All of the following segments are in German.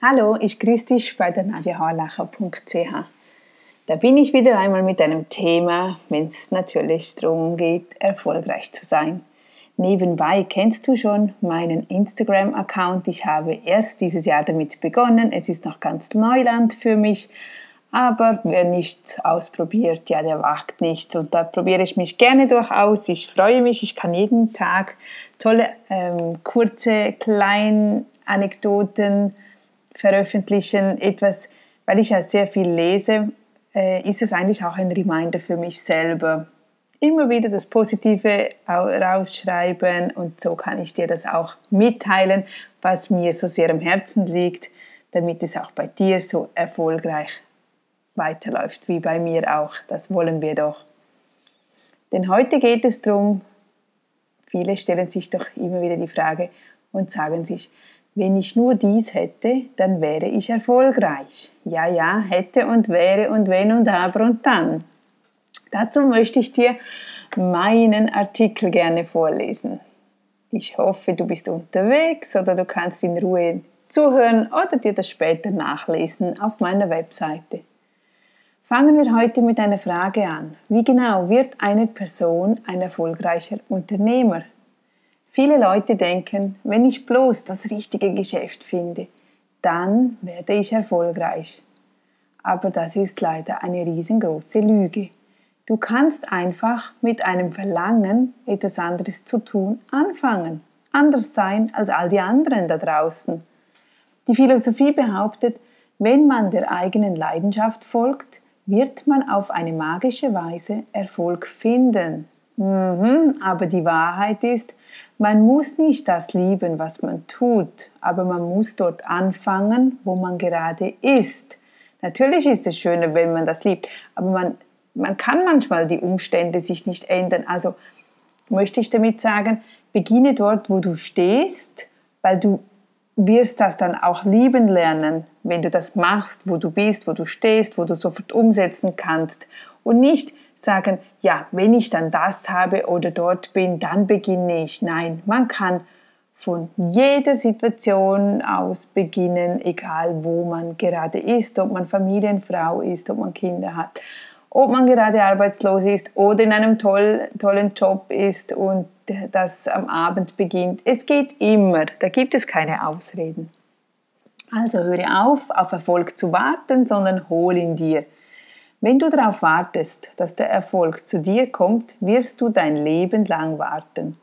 Hallo, ich grüße dich bei der nadjaharlacher.ch. Da bin ich wieder einmal mit einem Thema, wenn es natürlich darum geht, erfolgreich zu sein. Nebenbei kennst du schon meinen Instagram-Account. Ich habe erst dieses Jahr damit begonnen. Es ist noch ganz Neuland für mich. Aber wer nicht ausprobiert, ja, der wagt nichts. Und da probiere ich mich gerne durchaus. Ich freue mich, ich kann jeden Tag tolle, ähm, kurze, kleine Anekdoten veröffentlichen, etwas, weil ich ja sehr viel lese, äh, ist es eigentlich auch ein Reminder für mich selber. Immer wieder das Positive rausschreiben und so kann ich dir das auch mitteilen, was mir so sehr am Herzen liegt, damit es auch bei dir so erfolgreich weiterläuft wie bei mir auch. Das wollen wir doch. Denn heute geht es darum, viele stellen sich doch immer wieder die Frage und sagen sich, wenn ich nur dies hätte, dann wäre ich erfolgreich. Ja, ja, hätte und wäre und wenn und aber und dann. Dazu möchte ich dir meinen Artikel gerne vorlesen. Ich hoffe, du bist unterwegs oder du kannst in Ruhe zuhören oder dir das später nachlesen auf meiner Webseite. Fangen wir heute mit einer Frage an. Wie genau wird eine Person ein erfolgreicher Unternehmer? Viele Leute denken, wenn ich bloß das richtige Geschäft finde, dann werde ich erfolgreich. Aber das ist leider eine riesengroße Lüge. Du kannst einfach mit einem Verlangen, etwas anderes zu tun, anfangen. Anders sein als all die anderen da draußen. Die Philosophie behauptet, wenn man der eigenen Leidenschaft folgt, wird man auf eine magische Weise Erfolg finden. Mhm, aber die Wahrheit ist, man muss nicht das lieben, was man tut, aber man muss dort anfangen, wo man gerade ist. Natürlich ist es schöner, wenn man das liebt, aber man, man kann manchmal die Umstände sich nicht ändern. Also möchte ich damit sagen, beginne dort, wo du stehst, weil du wirst das dann auch lieben lernen, wenn du das machst, wo du bist, wo du stehst, wo du sofort umsetzen kannst und nicht sagen, ja, wenn ich dann das habe oder dort bin, dann beginne ich. Nein, man kann von jeder Situation aus beginnen, egal wo man gerade ist, ob man Familienfrau ist, ob man Kinder hat, ob man gerade arbeitslos ist oder in einem toll, tollen Job ist und das am Abend beginnt. Es geht immer, da gibt es keine Ausreden. Also höre auf, auf Erfolg zu warten, sondern hol ihn dir. Wenn du darauf wartest, dass der Erfolg zu dir kommt, wirst du dein Leben lang warten.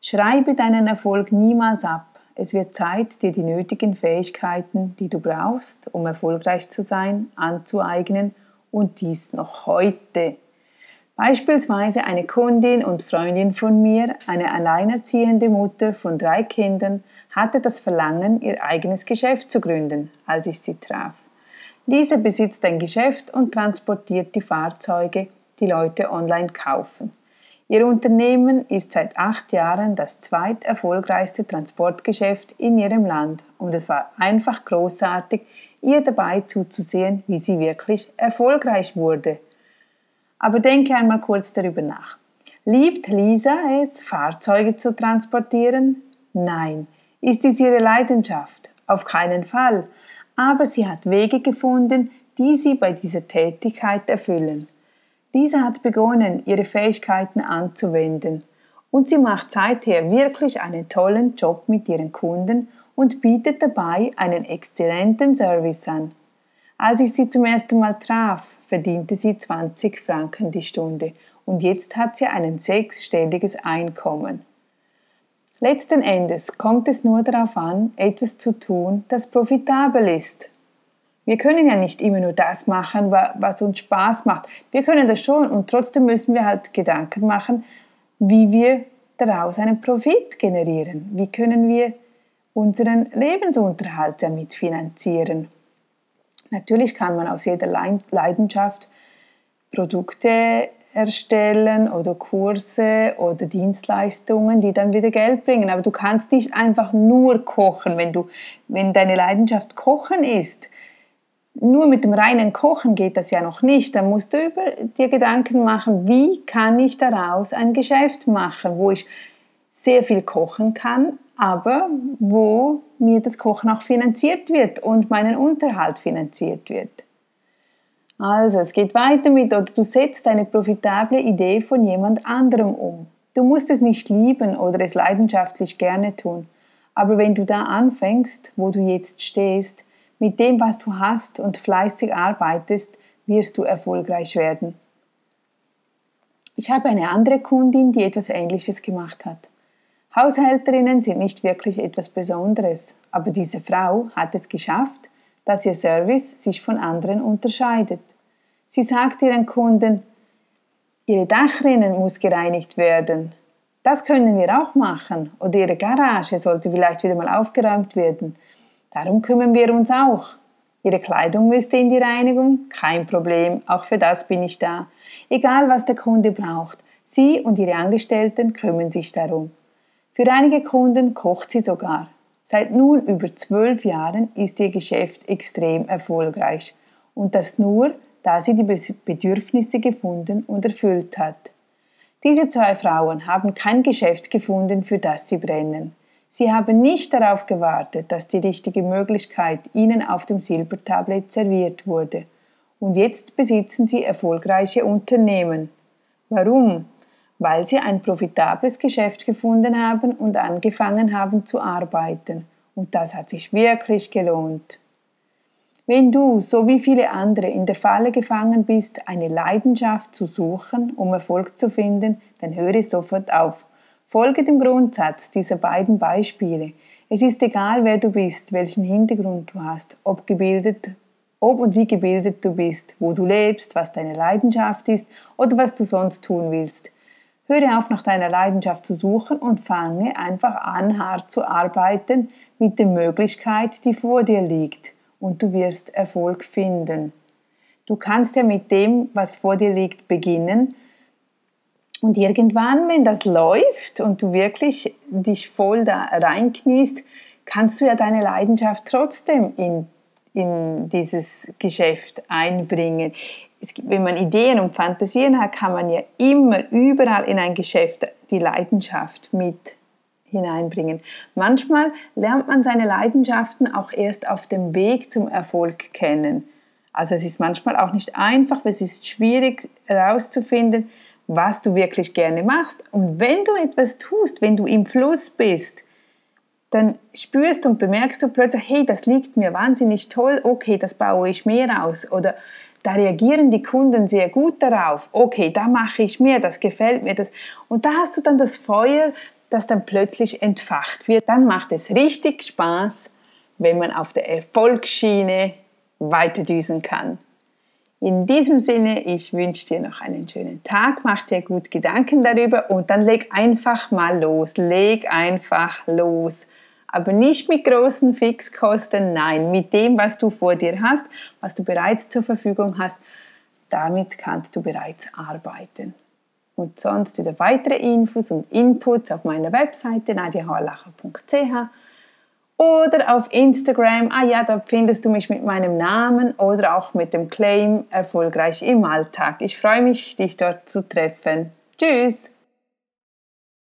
Schreibe deinen Erfolg niemals ab. Es wird Zeit, dir die nötigen Fähigkeiten, die du brauchst, um erfolgreich zu sein, anzueignen und dies noch heute. Beispielsweise eine Kundin und Freundin von mir, eine alleinerziehende Mutter von drei Kindern, hatte das Verlangen, ihr eigenes Geschäft zu gründen, als ich sie traf. Diese besitzt ein Geschäft und transportiert die Fahrzeuge, die Leute online kaufen. Ihr Unternehmen ist seit acht Jahren das zweiterfolgreichste Transportgeschäft in ihrem Land und es war einfach großartig, ihr dabei zuzusehen, wie sie wirklich erfolgreich wurde. Aber denke einmal kurz darüber nach. Liebt Lisa es, Fahrzeuge zu transportieren? Nein. Ist dies ihre Leidenschaft? Auf keinen Fall aber sie hat Wege gefunden, die sie bei dieser Tätigkeit erfüllen. Lisa hat begonnen, ihre Fähigkeiten anzuwenden und sie macht seither wirklich einen tollen Job mit ihren Kunden und bietet dabei einen exzellenten Service an. Als ich sie zum ersten Mal traf, verdiente sie 20 Franken die Stunde und jetzt hat sie ein sechsstelliges Einkommen. Letzten Endes kommt es nur darauf an, etwas zu tun, das profitabel ist. Wir können ja nicht immer nur das machen, was uns Spaß macht. Wir können das schon und trotzdem müssen wir halt Gedanken machen, wie wir daraus einen Profit generieren. Wie können wir unseren Lebensunterhalt damit finanzieren? Natürlich kann man aus jeder Leidenschaft Produkte erstellen oder Kurse oder Dienstleistungen, die dann wieder Geld bringen. Aber du kannst nicht einfach nur kochen, wenn, du, wenn deine Leidenschaft Kochen ist. Nur mit dem reinen Kochen geht das ja noch nicht. Dann musst du über dir Gedanken machen, wie kann ich daraus ein Geschäft machen, wo ich sehr viel kochen kann, aber wo mir das Kochen auch finanziert wird und meinen Unterhalt finanziert wird. Also, es geht weiter mit, oder du setzt eine profitable Idee von jemand anderem um. Du musst es nicht lieben oder es leidenschaftlich gerne tun. Aber wenn du da anfängst, wo du jetzt stehst, mit dem, was du hast und fleißig arbeitest, wirst du erfolgreich werden. Ich habe eine andere Kundin, die etwas Ähnliches gemacht hat. Haushälterinnen sind nicht wirklich etwas Besonderes, aber diese Frau hat es geschafft, dass ihr Service sich von anderen unterscheidet. Sie sagt ihren Kunden, ihre Dachrinnen muss gereinigt werden. Das können wir auch machen. Oder ihre Garage sollte vielleicht wieder mal aufgeräumt werden. Darum kümmern wir uns auch. Ihre Kleidung müsste in die Reinigung? Kein Problem, auch für das bin ich da. Egal was der Kunde braucht, Sie und Ihre Angestellten kümmern sich darum. Für einige Kunden kocht sie sogar. Seit nun über zwölf Jahren ist ihr Geschäft extrem erfolgreich. Und das nur, da sie die Bedürfnisse gefunden und erfüllt hat. Diese zwei Frauen haben kein Geschäft gefunden, für das sie brennen. Sie haben nicht darauf gewartet, dass die richtige Möglichkeit ihnen auf dem Silbertablett serviert wurde. Und jetzt besitzen sie erfolgreiche Unternehmen. Warum? Weil sie ein profitables Geschäft gefunden haben und angefangen haben zu arbeiten. Und das hat sich wirklich gelohnt. Wenn du, so wie viele andere, in der Falle gefangen bist, eine Leidenschaft zu suchen, um Erfolg zu finden, dann höre sofort auf. Folge dem Grundsatz dieser beiden Beispiele. Es ist egal, wer du bist, welchen Hintergrund du hast, ob gebildet, ob und wie gebildet du bist, wo du lebst, was deine Leidenschaft ist oder was du sonst tun willst. Höre auf, nach deiner Leidenschaft zu suchen und fange einfach an, hart zu arbeiten mit der Möglichkeit, die vor dir liegt und du wirst Erfolg finden. Du kannst ja mit dem, was vor dir liegt, beginnen und irgendwann, wenn das läuft und du wirklich dich voll da reinkniest, kannst du ja deine Leidenschaft trotzdem in, in dieses Geschäft einbringen. Gibt, wenn man Ideen und Fantasien hat, kann man ja immer überall in ein Geschäft die Leidenschaft mit hineinbringen. Manchmal lernt man seine Leidenschaften auch erst auf dem Weg zum Erfolg kennen. Also es ist manchmal auch nicht einfach, es ist schwierig herauszufinden, was du wirklich gerne machst. Und wenn du etwas tust, wenn du im Fluss bist, dann spürst und bemerkst du plötzlich, hey, das liegt mir wahnsinnig toll, okay, das baue ich mehr aus. Oder da reagieren die Kunden sehr gut darauf, okay, da mache ich mehr, das gefällt mir. Das. Und da hast du dann das Feuer, das dann plötzlich entfacht wird, dann macht es richtig Spaß, wenn man auf der Erfolgsschiene weiterdüsen kann. In diesem Sinne, ich wünsche dir noch einen schönen Tag, mach dir gut Gedanken darüber und dann leg einfach mal los, leg einfach los. Aber nicht mit großen Fixkosten, nein, mit dem, was du vor dir hast, was du bereits zur Verfügung hast, damit kannst du bereits arbeiten und sonst wieder weitere Infos und Inputs auf meiner Webseite nadiahallacher.ch oder auf Instagram. Ah ja, da findest du mich mit meinem Namen oder auch mit dem Claim Erfolgreich im Alltag. Ich freue mich, dich dort zu treffen. Tschüss!